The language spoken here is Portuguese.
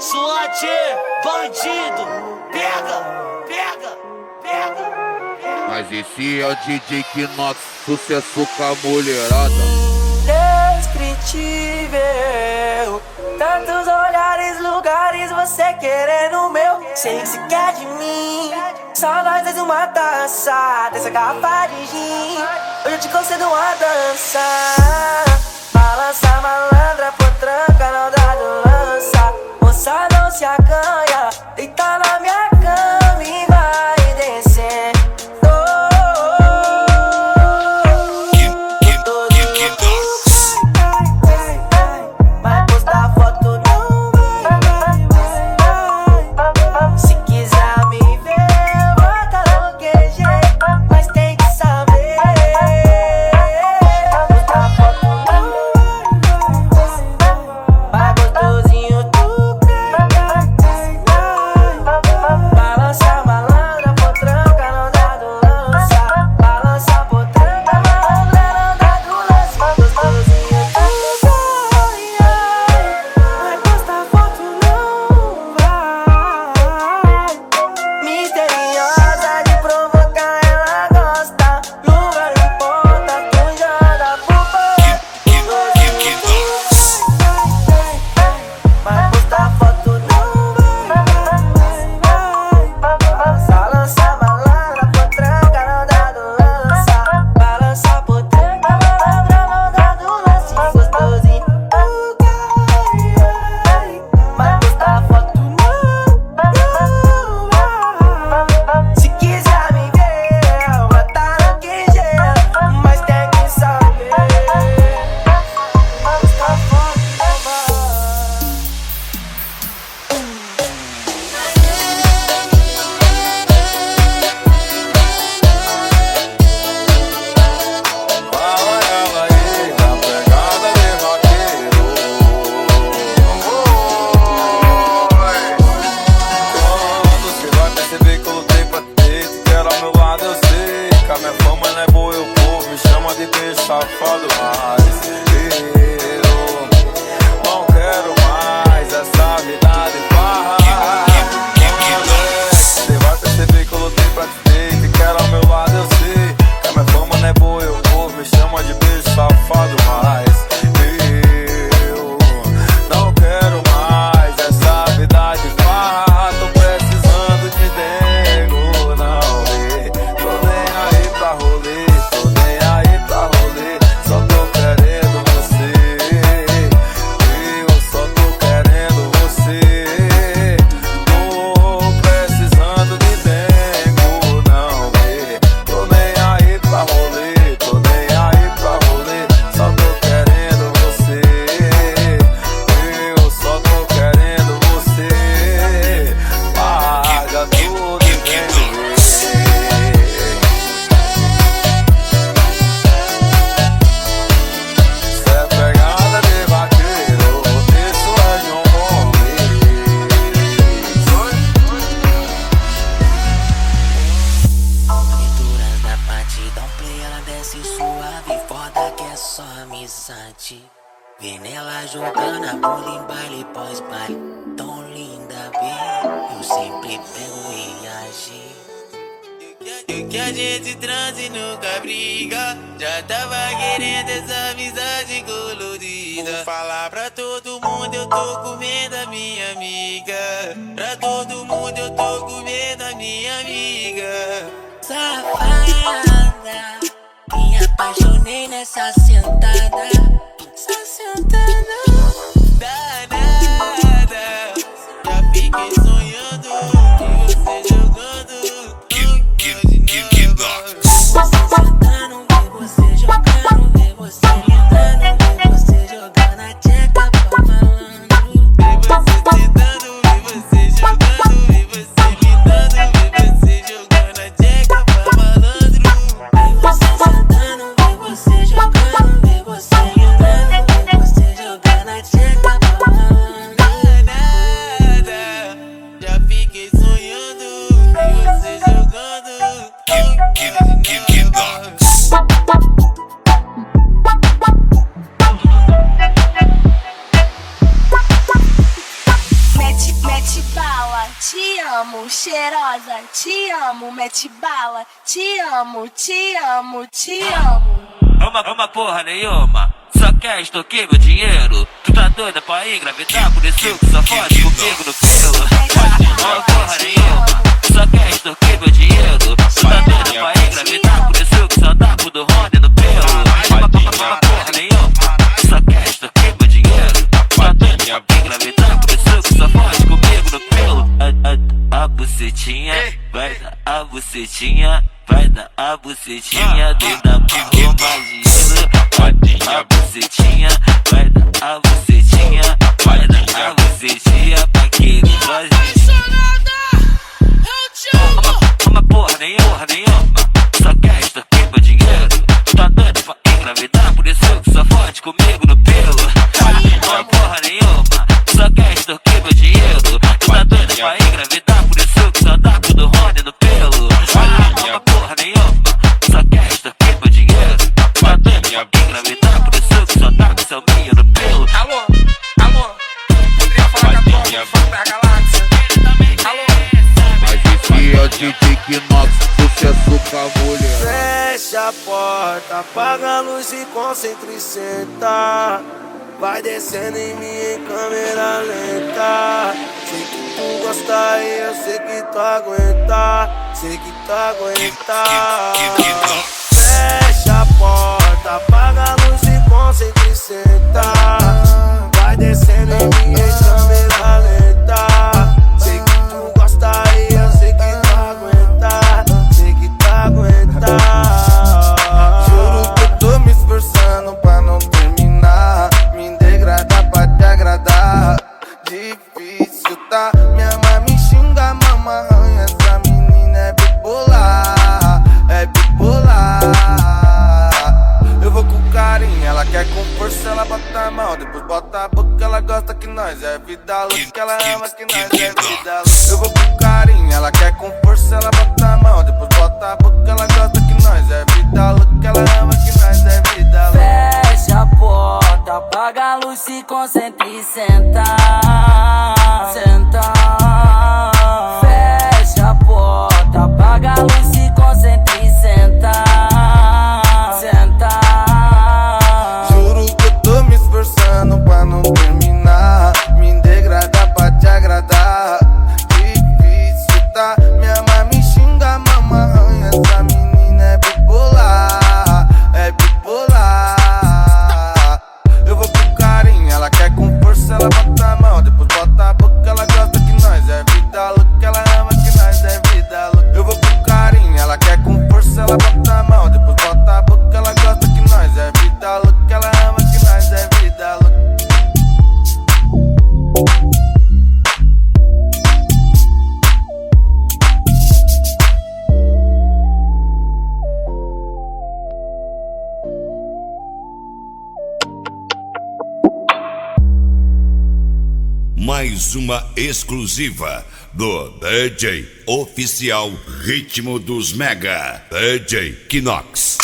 Suante, bandido, pega, pega, pega. Mas esse é o DJ que nosso sucesso com a mulherada. Descritível, tantos olhares, lugares, você querendo o meu, sem sequer de mim. Só nós dois uma taça, dessa garrafa de gin. Hoje eu te concedo uma dança, balança malandra. stars. Yeah. dançante. Vê nela jogando a bola em baile pós baile. Tão linda, bem. Eu sempre pego e agi. E que a gente transe nunca briga. Já tava querendo essa amizade colorida. Vou falar pra todo mundo, eu tô com medo da minha amiga. Pra todo mundo, eu tô com medo da minha amiga. Safada. paixonei nessa sentada, essa sentada. Cheirosa, te amo, mete bala, te amo, te amo, te amo. Uma, uma porra nenhuma, só quer extorquir meu dinheiro. Tu tá doida pra engravidar, por isso que só fode comigo no pelo. Uma porra nenhuma, só quer extorquir meu dinheiro. Tu tá doida pra engravidar, por isso que só dá pro do Rony no pelo. Uma, uma porra nenhuma, só quer extorquir meu dinheiro. Tu tá doida pra engravidar, bucetinha, vai dar a bucetinha. Vai dar a bucetinha dentro da palma de gelo. Vai dar a bucetinha, vai dar a bucetinha, vai dar a bucetinha pra vazio. Uma Kinox, sucesso com a mulher. Fecha a porta, apaga a luz e concentra e senta. Vai descendo em mim em câmera lenta. Sei que tu gosta e eu sei que tu aguenta. Sei que tu aguenta. Quer com força, ela bota a mão. Depois bota a boca, ela gosta que nós é vida louca. Ela ama que nós é vida louca. Eu vou com carinho, ela quer com força, ela bota a mão. Depois bota a boca, ela gosta que nós é vida louca. Ela ama que nós é vida louca. Fecha a porta, apaga a luz, se concentra e senta. Senta. Fecha a porta, apaga a luz, se Mais uma exclusiva do DJ Oficial Ritmo dos Mega, DJ Kinox.